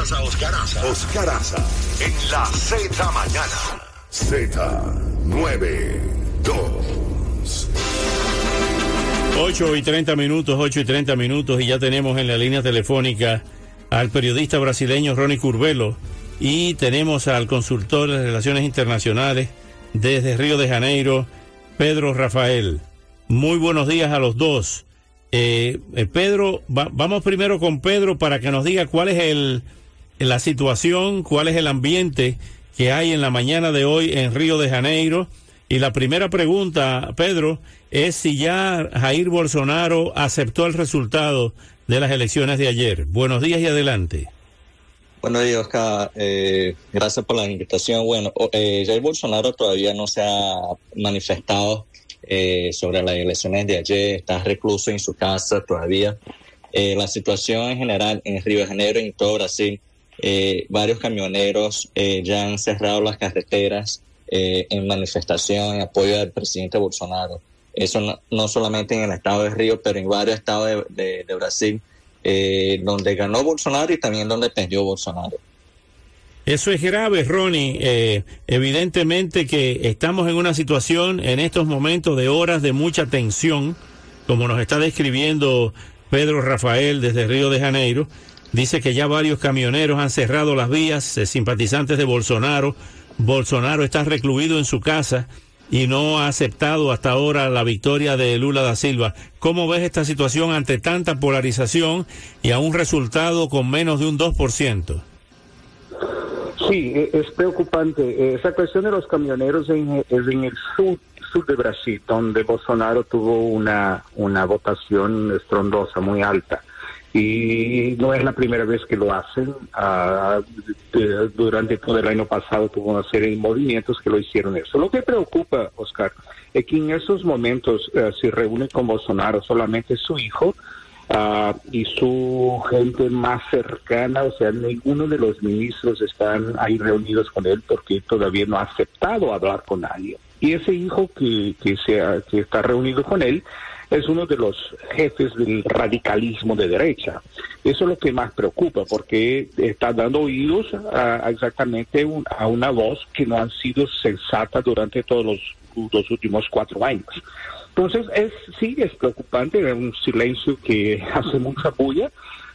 Escuchas a Oscar Aza. Oscar Aza en la Z mañana. Z92. 8 y 30 minutos, 8 y 30 minutos y ya tenemos en la línea telefónica al periodista brasileño Ronnie Curvelo y tenemos al consultor de Relaciones Internacionales desde Río de Janeiro, Pedro Rafael. Muy buenos días a los dos. Eh, eh, Pedro, vamos primero con Pedro para que nos diga cuál es el, la situación, cuál es el ambiente que hay en la mañana de hoy en Río de Janeiro. Y la primera pregunta, Pedro, es si ya Jair Bolsonaro aceptó el resultado de las elecciones de ayer. Buenos días y adelante. Buenos días, Oscar. Eh, gracias por la invitación. Bueno, eh, Jair Bolsonaro todavía no se ha manifestado eh, sobre las elecciones de ayer. Está recluso en su casa todavía. Eh, la situación en general en Río de Janeiro y en todo Brasil eh, varios camioneros eh, ya han cerrado las carreteras eh, en manifestación en apoyo del presidente Bolsonaro. Eso no, solamente en el estado de Río, pero en varios estados de, Brasil, donde ganó Bolsonaro y también donde perdió Bolsonaro. Eso es grave, Ronnie. evidentemente que estamos en una situación en estos momentos de horas de mucha tensión, como nos está describiendo Pedro Rafael desde Río de Janeiro. Dice que ya varios camioneros han cerrado las vías, eh, simpatizantes de Bolsonaro. Bolsonaro está recluido en su casa y no ha aceptado hasta ahora la victoria de Lula da Silva. ¿Cómo ves esta situación ante tanta polarización y a un resultado con menos de un 2%? Sí, e, es preocupante. Esa cuestión de los camioneros es en el sur, sur de Brasil, donde Bolsonaro tuvo una, una votación estrondosa, muy alta y no es la primera vez que lo hacen. Ah, durante todo el año pasado tuvo una serie de movimientos que lo hicieron eso. Lo que preocupa, Oscar, es que en esos momentos eh, se reúne con Bolsonaro solamente su hijo ah, y su gente más cercana, o sea, ninguno de los ministros están ahí reunidos con él porque todavía no ha aceptado hablar con nadie. Y ese hijo que, que, sea, que está reunido con él es uno de los jefes del radicalismo de derecha. Eso es lo que más preocupa, porque está dando oídos a, exactamente a una voz que no han sido sensata durante todos los, últimos cuatro años. Entonces, es, sí, es preocupante, es un silencio que hace mucha bulla.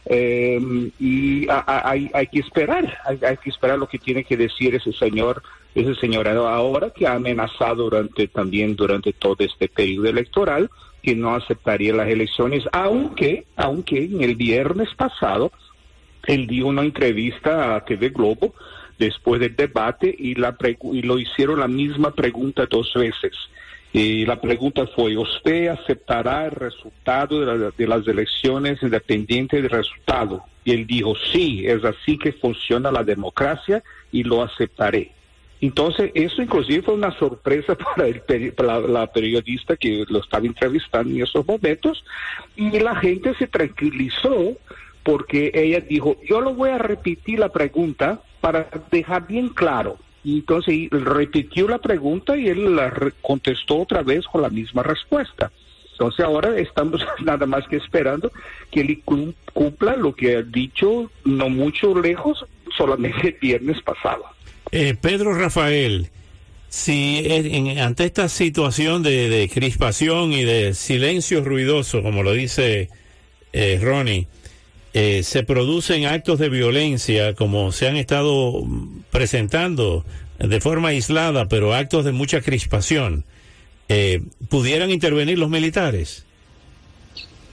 Eh, y hay, hay, que esperar, hay, hay, que esperar lo que tiene que decir ese señor, ese señor ahora que ha amenazado durante también durante todo este periodo electoral que no aceptaría las elecciones, aunque, aunque en el viernes pasado él dio una entrevista a TV Globo después del debate y, la y lo hicieron la misma pregunta dos veces. Y la pregunta fue, ¿usted aceptará el resultado de, de las elecciones independiente del resultado? Y él dijo, sí, es así que funciona la democracia y lo aceptaré. Entonces, eso inclusive fue una sorpresa para, el, la, periodista que lo estaba entrevistando en esos momentos y la gente se tranquilizó porque ella dijo, yo lo voy a repetir la pregunta para dejar bien claro. Entonces repitió la pregunta y él la contestó otra vez con la misma respuesta. Entonces ahora estamos nada más que esperando que él cumpla lo que ha dicho no mucho lejos, solamente el viernes pasado. Eh, Pedro Rafael, si ante esta situación de, crispación y de silencio ruidoso, como lo dice eh, Ronnie, eh, se producen actos de violencia como se han estado presentando de forma aislada, pero actos de mucha crispación, ¿pudieran intervenir los militares?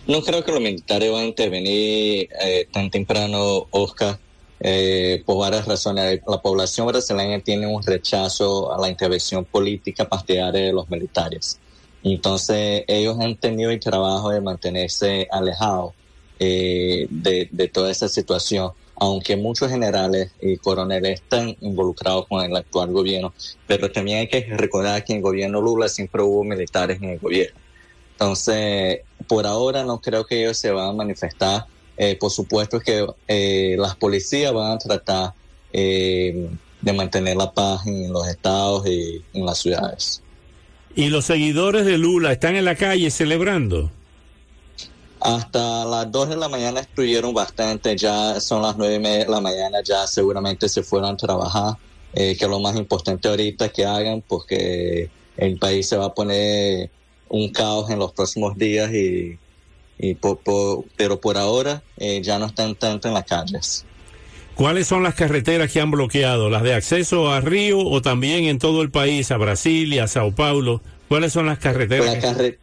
No creo que los militares van a intervenir tan temprano, Oscar eh, por varias razones. La población brasileña tiene un rechazo a la intervención política partidaria de los militares. Entonces, ellos han tenido el trabajo de mantenerse alejados eh, de, toda esa situación. aunque muchos generales y coroneles están involucrados con el actual gobierno, pero también hay que recordar que en el gobierno Lula siempre hubo militares en el gobierno. Entonces, por ahora no creo que ellos se van a manifestar. Eh, por supuesto que eh, las policías van a tratar eh, de mantener la paz en los estados y en las ciudades. ¿Y los seguidores de Lula están en la calle celebrando? Hasta las 2 de la mañana estuvieron bastante, ya son las 9 de la mañana, ya seguramente se fueron a trabajar, que es lo más importante ahorita que hagan, porque el país se va a poner un caos en los próximos días, y, y pero por ahora eh, ya no están tanto en las calles. ¿Cuáles son las carreteras que han bloqueado? ¿Las de acceso a Río o también en todo el país, a Brasil y a Sao Paulo? ¿Cuáles son las carreteras?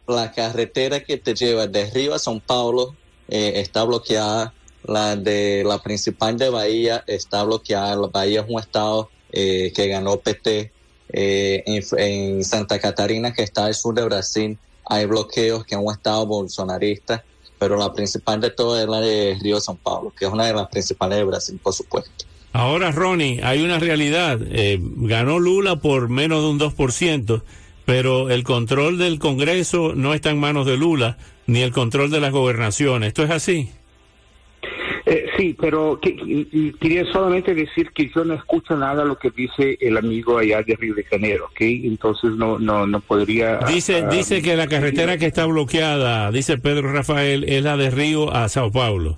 La, carretera que te lleva de Río a Sao Paulo eh, está bloqueada. La de la principal de Bahía está bloqueada. La Bahía es un estado eh, que ganó PT. Eh, en, Santa Catarina, que está al sur de Brasil, hay bloqueos que un estado bolsonarista pero la principal de todas es la de Río San Pablo, que es una de las principales de Brasil, por supuesto. Ahora, Ronnie, hay una realidad. Eh, ganó Lula por menos de un 2%, pero el control del Congreso no está en manos de Lula, ni el control de las gobernaciones. ¿Esto es así? Eh, sí, pero quería solamente decir que yo no escucho nada lo que dice el amigo allá de Río de Janeiro, ¿ok? Entonces no no no podría... Dice, ah, dice que la carretera que está bloqueada, dice Pedro Rafael, es la de Río a Sao Paulo,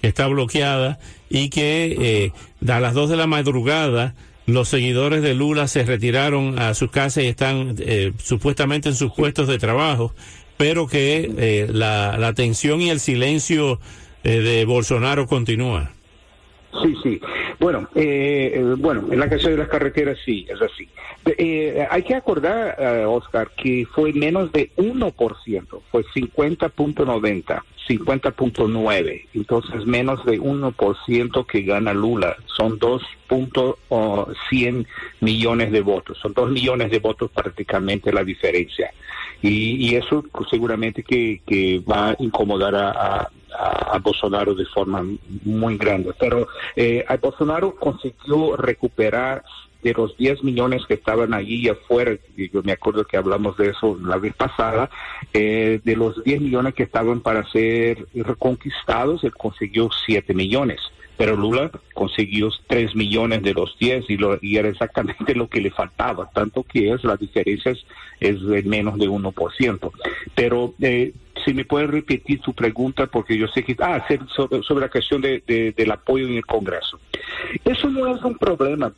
que está bloqueada y que eh, a las 2 de la madrugada los seguidores de Lula se retiraron a sus casas y están eh, supuestamente en sus puestos de trabajo, pero que la, la tensión y el silencio eh, de Bolsonaro continúa. Sí, sí. Bueno, eh, eh, bueno, en la calle de las carreteras sí, es así. hay que acordar, Oscar, que fue menos de 1%, fue 50.90, 50.9, entonces menos de 1% que gana Lula, son 2.100 millones de votos, son 2 millones de votos prácticamente la diferencia. Y, eso seguramente que, que va a incomodar a, Bolsonaro de forma muy grande. Pero eh, Bolsonaro consiguió recuperar de los 10 millones que estaban allí afuera, y yo me acuerdo que hablamos de eso la vez pasada, eh, de los 10 millones que estaban para ser reconquistados, él consiguió 7 millones pero Lula consiguió 3 millones de los 10 y, lo, y era exactamente lo que le faltaba, tanto que es, la diferencia es, de menos de 1%. Pero eh, si me puede repetir su pregunta, porque yo sé que, ah, sobre, sobre la cuestión de, del apoyo en el Congreso. Eso no es un problema.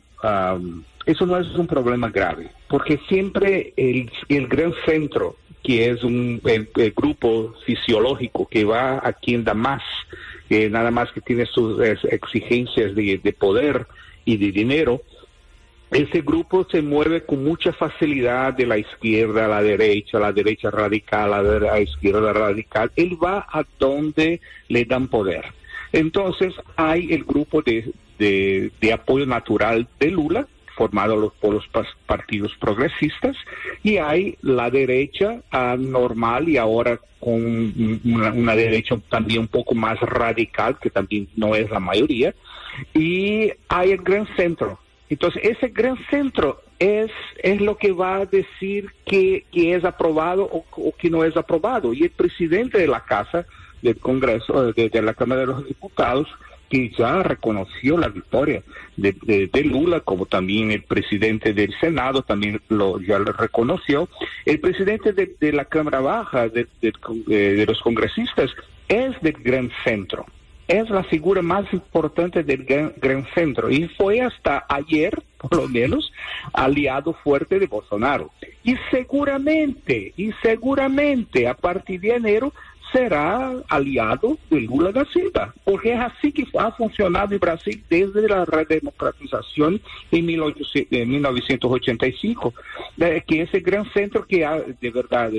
eso no es un problema grave, porque siempre el, el gran centro, que es un el grupo fisiológico que va a quien da más, nada más que tiene sus exigencias de, poder y de dinero, ese grupo se mueve con mucha facilidad de la izquierda a la derecha, la derecha radical, a la izquierda radical. Él va a donde le dan poder. Entonces hay el grupo de, de apoyo natural de Lula, formado por los partidos progresistas, y hay la derecha normal y ahora con una, derecha también un poco más radical, que también no es la mayoría, y hay el gran centro. Entonces, ese gran centro es, es lo que va a decir que, que es aprobado o, o, que no es aprobado. Y el presidente de la Casa del Congreso, de, de la Cámara de los Diputados, que ya reconoció la victoria de, de, Lula, como también el presidente del Senado también lo ya lo reconoció. El presidente de, la Cámara Baja, de, eh, de, los congresistas, es del Gran Centro. Es la figura más importante del gran, Centro y fue hasta ayer, por lo menos, aliado fuerte de Bolsonaro. Y seguramente, y seguramente a partir de enero será aliado de Lula da Silva, porque es así que ha funcionado en Brasil desde la redemocratización en 1985, que ese gran centro que de verdad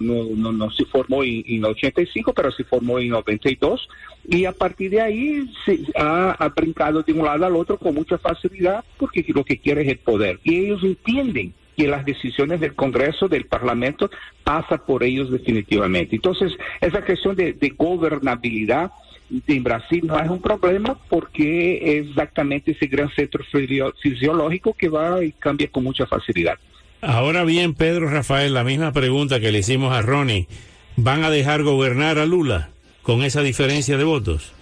no, no, se formó en, 85, pero se formó en 92, y a partir de ahí se ha, ha brincado de un lado al otro con mucha facilidad, porque lo que quiere es el poder, y ellos entienden que las decisiones del Congreso, del Parlamento, pasa por ellos definitivamente. Entonces, esa cuestión de, gobernabilidad en Brasil no es un problema porque es exactamente ese gran centro fisiológico que va y cambia con mucha facilidad. Ahora bien, Pedro Rafael, la misma pregunta que le hicimos a Ronnie, ¿van a dejar gobernar a Lula con esa diferencia de votos?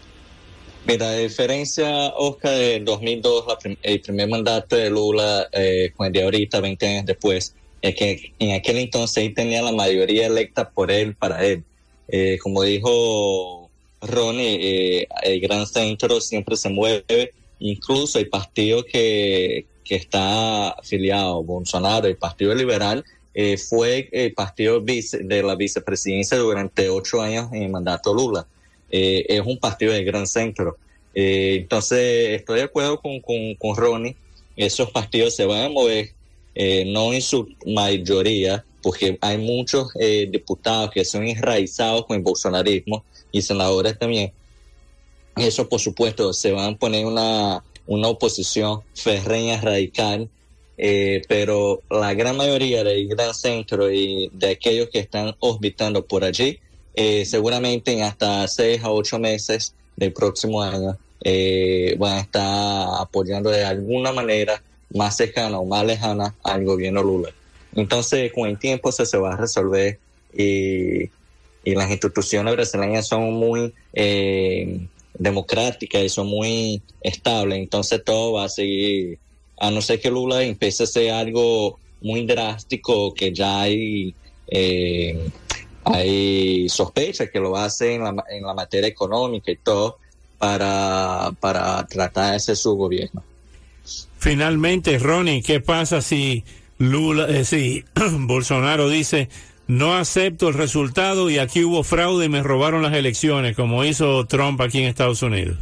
Mira, la diferencia, Oscar, de 2002, el primer mandato de Lula eh, con el de ahorita, 20 años después, es que en aquel entonces él tenía la mayoría electa por él, para él. Eh, como dijo Ronnie, eh, el Gran Centro siempre se mueve, incluso el partido que, que está afiliado, Bolsonaro, el Partido Liberal, eh, fue el partido de la vicepresidencia durante ocho años en el mandato Lula. Eh, es un partido de gran centro. Eh, entonces, estoy de acuerdo con, con, con, Ronnie, esos partidos se van a mover, no en su mayoría, porque hay muchos diputados que son enraizados con el bolsonarismo y senadores también. Eso, por supuesto, se van a poner una, una oposición ferreña, radical, eh, pero la gran mayoría del gran centro y de aquellos que están orbitando por allí, eh, seguramente en hasta seis a ocho meses del próximo año eh, van a estar apoyando de alguna manera más cercana o más lejana al gobierno Lula. Entonces, con el tiempo eso se va a resolver y, y las instituciones brasileñas son muy democráticas y son muy estables, entonces todo va a seguir a no ser que Lula empiece a hacer algo muy drástico, que ya hay, eh, hay sospecha que lo hace en la, en la materia económica y todo para, para tratar hacer su gobierno. Finalmente, Ronnie, ¿qué pasa si Lula, eh, si Bolsonaro dice no acepto el resultado y aquí hubo fraude y me robaron las elecciones, como hizo Trump aquí en Estados Unidos?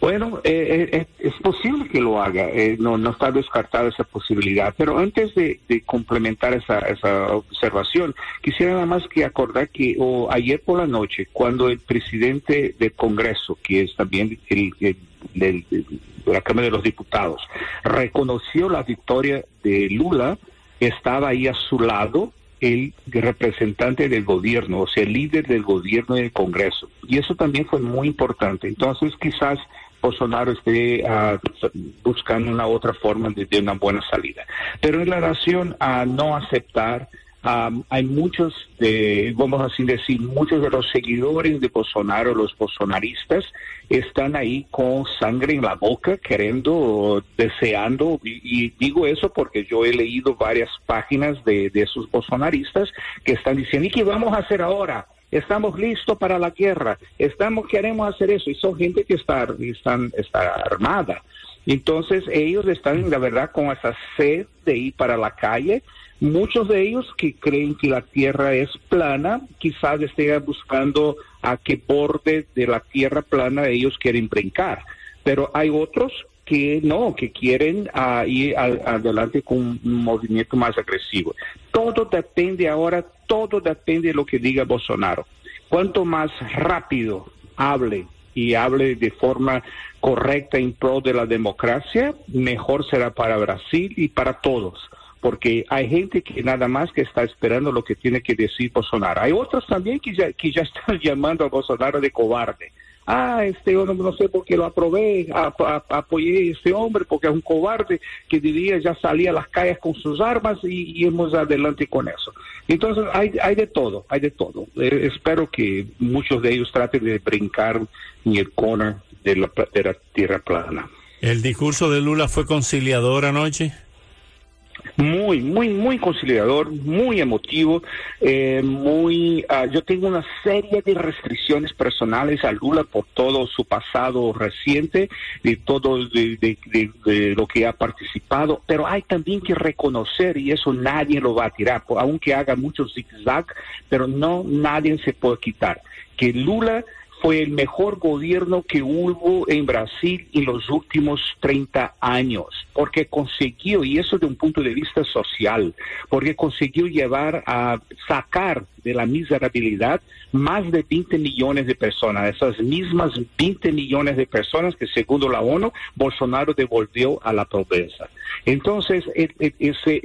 Bueno, eh, eh, es posible que lo haga, eh, no, no está descartada esa posibilidad, pero antes de, complementar esa, esa, observación, quisiera nada más que acordar que ayer por la noche, cuando el presidente del Congreso, que es también el, de la Cámara de los Diputados, reconoció la victoria de Lula, estaba ahí a su lado el representante del gobierno, o sea, el líder del gobierno y del Congreso. Y eso también fue muy importante. Entonces, quizás Bolsonaro esté uh, buscando una otra forma de, una buena salida. Pero en la relación a no aceptar, um, hay muchos, de, vamos a decir, muchos de los seguidores de Bolsonaro, los bolsonaristas, están ahí con sangre en la boca, queriendo, deseando, y, y digo eso porque yo he leído varias páginas de, de esos bolsonaristas que están diciendo, ¿y qué vamos a hacer ahora? Estamos listos para la guerra, estamos, queremos hacer eso, y son gente que está, están, está armada. Entonces ellos están, la verdad, con esa sed de ir para la calle. Muchos de ellos que creen que la tierra es plana, quizás estén buscando a qué borde de la tierra plana ellos quieren brincar. Pero hay otros que no, que quieren uh, ir adelante con un movimiento más agresivo. Todo depende ahora, todo depende de lo que diga Bolsonaro. Cuanto más rápido hable y hable de forma correcta en pro de la democracia, mejor será para Brasil y para todos porque hay gente que nada más que está esperando lo que tiene que decir Bolsonaro. Hay otros también que ya, que ya están llamando a Bolsonaro de cobarde ah, este hombre no sé por qué lo aprobé, apoyé a este hombre porque es un cobarde que diría ya salía a las calles con sus armas y, hemos adelante con eso. Entonces hay, hay de todo, hay de todo. Eh, espero que muchos de ellos traten de brincar en el corner de la, de la tierra plana. ¿El discurso de Lula fue conciliador anoche? Muy, muy, muy conciliador, muy emotivo, eh, muy, uh, yo tengo una serie de restricciones personales a Lula por todo su pasado reciente, de todo de, de, lo que ha participado, pero hay también que reconocer, y eso nadie lo va a tirar, aunque haga mucho zigzag, pero no, nadie se puede quitar, que Lula fue el mejor gobierno que hubo en Brasil en los últimos 30 años, porque consiguió, y eso de un punto de vista social, porque consiguió llevar a sacar de la miserabilidad más de 20 millones de personas, esas mismas 20 millones de personas que según la ONU, Bolsonaro devolvió a la pobreza. Entonces, ese,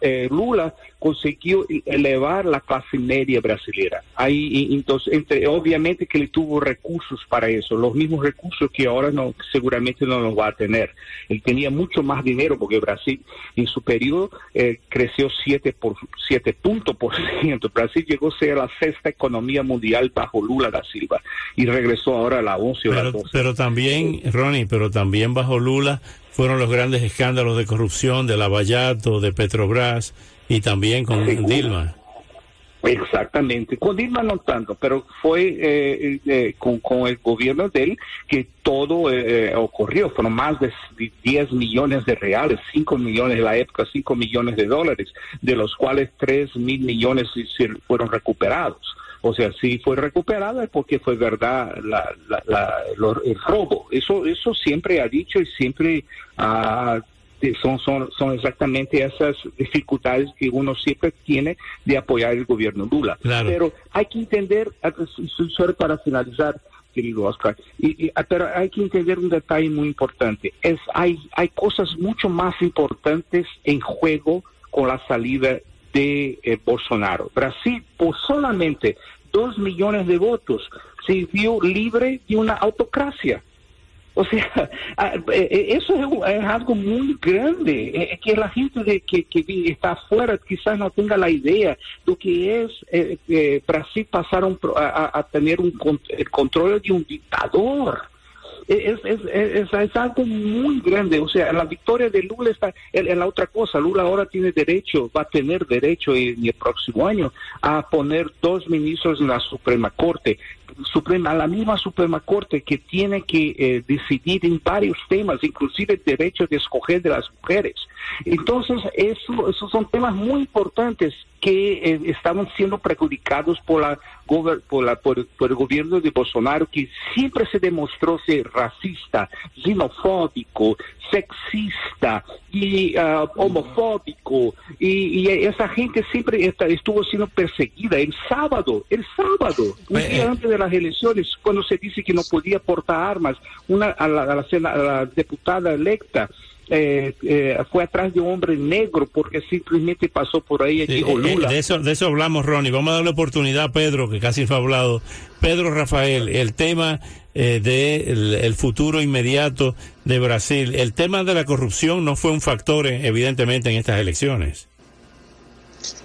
eh, Lula consiguió elevar la clase media brasileña. Ahí, entonces, entre, obviamente que le tuvo tuvo recursos para eso, los mismos recursos que ahora no, seguramente no los va a tener. Él tenía mucho más dinero porque Brasil en su periodo eh, creció 7 por 7 puntos por ciento. Brasil llegó a ser la sexta economía mundial bajo Lula da Silva y regresó ahora a la 11 o pero, la 12. Pero también, Ronnie, pero también bajo Lula fueron los grandes escándalos de corrupción de Lavallato, de Petrobras y también con Dilma. Exactamente, con Dilma no tanto, pero fue eh, eh, con, con, el gobierno de él que todo eh, ocurrió, fueron más de 10 millones de reales, 5 millones en la época, 5 millones de dólares, de los cuales 3 mil millones fueron recuperados. O sea, si fue recuperada es porque fue verdad la, la, la, el robo. Eso, eso siempre ha dicho y siempre ha son, son, son exactamente esas dificultades que uno siempre tiene de apoyar el gobierno Lula. Pero hay que entender, solo para finalizar, querido Oscar, y, pero hay que entender un detalle muy importante. Es, hay, hay cosas mucho más importantes en juego con la salida de eh, Bolsonaro. Brasil, por solamente dos millones de votos, se vio libre de una autocracia. O sea, eh, eh, eso es, algo muy grande, eh, que la gente de, que, que está afuera quizás no tenga la idea de que es eh, Brasil pasaron a, a tener un, el control de un dictador es, es, es, es, algo muy grande. O sea, la victoria de Lula está en, la otra cosa. Lula ahora tiene derecho, va a tener derecho en, el próximo año a poner dos ministros en la Suprema Corte. Suprema, la misma Suprema Corte que tiene que eh, decidir en varios temas, inclusive el derecho de escoger de las mujeres. Entonces, eso, esos son temas muy importantes que eh, estaban siendo perjudicados por la por, la, por, el gobierno de Bolsonaro, que siempre se demostró ser racista, xenofóbico, sexista y uh, homofóbico. Y, y, esa gente siempre está, estuvo siendo perseguida. El sábado, el sábado, un día eh. antes de las elecciones, cuando se dice que no podía portar armas, una, a la, a la, a la diputada electa, eh, eh, fue atrás de un hombre negro porque simplemente pasó por ahí y dijo eh, Lula. de, eso, de eso hablamos, Ronnie. Vamos a darle oportunidad a Pedro, que casi fue hablado. Pedro Rafael, el tema eh, del el futuro inmediato de Brasil, el tema de la corrupción no fue un factor, eh, evidentemente, en estas elecciones.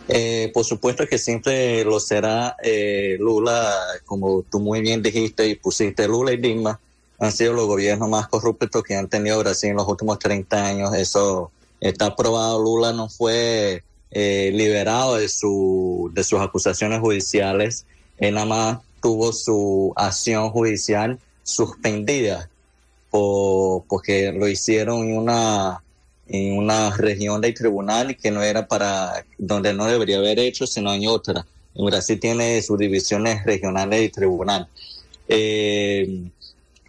Eh, por supuesto que siempre lo será eh, Lula, como tú muy bien dijiste y pusiste Lula y Dilma han sido los gobiernos más corruptos que han tenido Brasil en los últimos 30 años. Eso está probado. Lula no fue eh, liberado de, su, de sus acusaciones judiciales. Él nada más tuvo su acción judicial suspendida por, porque lo hicieron en una en una región del tribunal que no era para donde no debería haber hecho, sino en otra. Brasil tiene sus divisiones regionales del tribunal. Eh,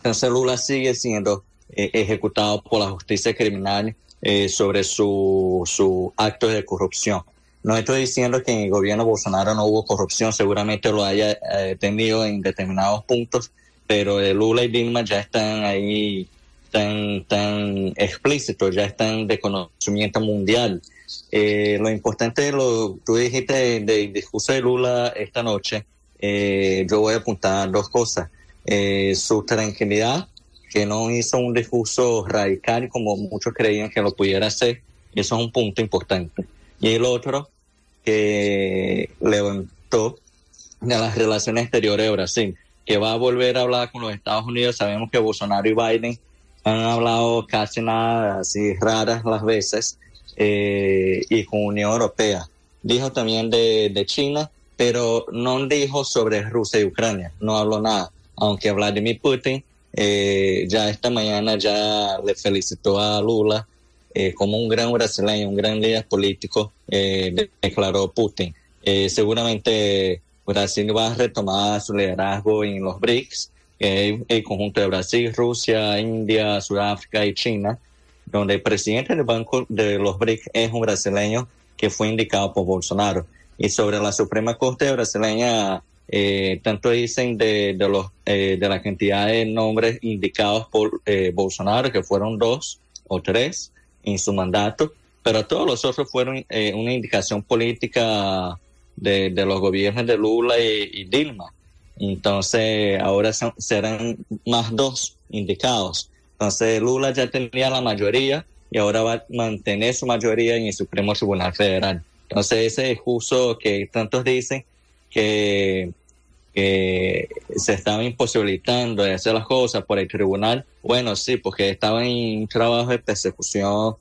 entonces Lula sigue siendo eh, ejecutado por la justicia criminal eh, sobre sus su actos de corrupción. No estoy diciendo que en el gobierno Bolsonaro no hubo corrupción, seguramente lo haya eh, tenido en determinados puntos, pero Lula y Dilma ya están ahí tan, tan explícitos, ya están de conocimiento mundial. lo importante, lo tú dijiste del discurso de Lula esta noche, yo voy a apuntar dos cosas eh, su tranquilidad, que no hizo un discurso radical como muchos creían que lo pudiera hacer. Eso es un punto importante. Y el otro, que levantó de las relaciones exteriores de Brasil, que va a volver a hablar con los Estados Unidos. Sabemos que Bolsonaro y Biden han hablado casi nada, así raras las veces, eh, y con Unión Europea. Dijo también de, de China, pero no dijo sobre Rusia y Ucrania, no habló nada aunque Vladimir Putin eh, ya esta mañana ya le felicitó a Lula eh, como un gran brasileño, un gran líder político, eh, declaró Putin. seguramente Brasil va a retomar su liderazgo en los BRICS, el conjunto de Brasil, Rusia, India, Sudáfrica y China, donde el presidente del Banco de los BRICS es un brasileño que fue indicado por Bolsonaro. Y sobre la Suprema Corte brasileña, eh, tanto dicen de, de, los, eh, de la cantidad de nombres indicados por eh, Bolsonaro, que fueron dos o tres en su mandato, pero todos los otros fueron eh, una indicación política de, de, los gobiernos de Lula y, Dilma. Entonces, ahora serán más dos indicados. Entonces, Lula ya tenía la mayoría y ahora va a mantener su mayoría en el Supremo Tribunal Federal. Entonces, ese discurso que tantos dicen que, se estaba imposibilitando de hacer las cosas por el tribunal, bueno, sí, porque estaban en un trabajo de persecución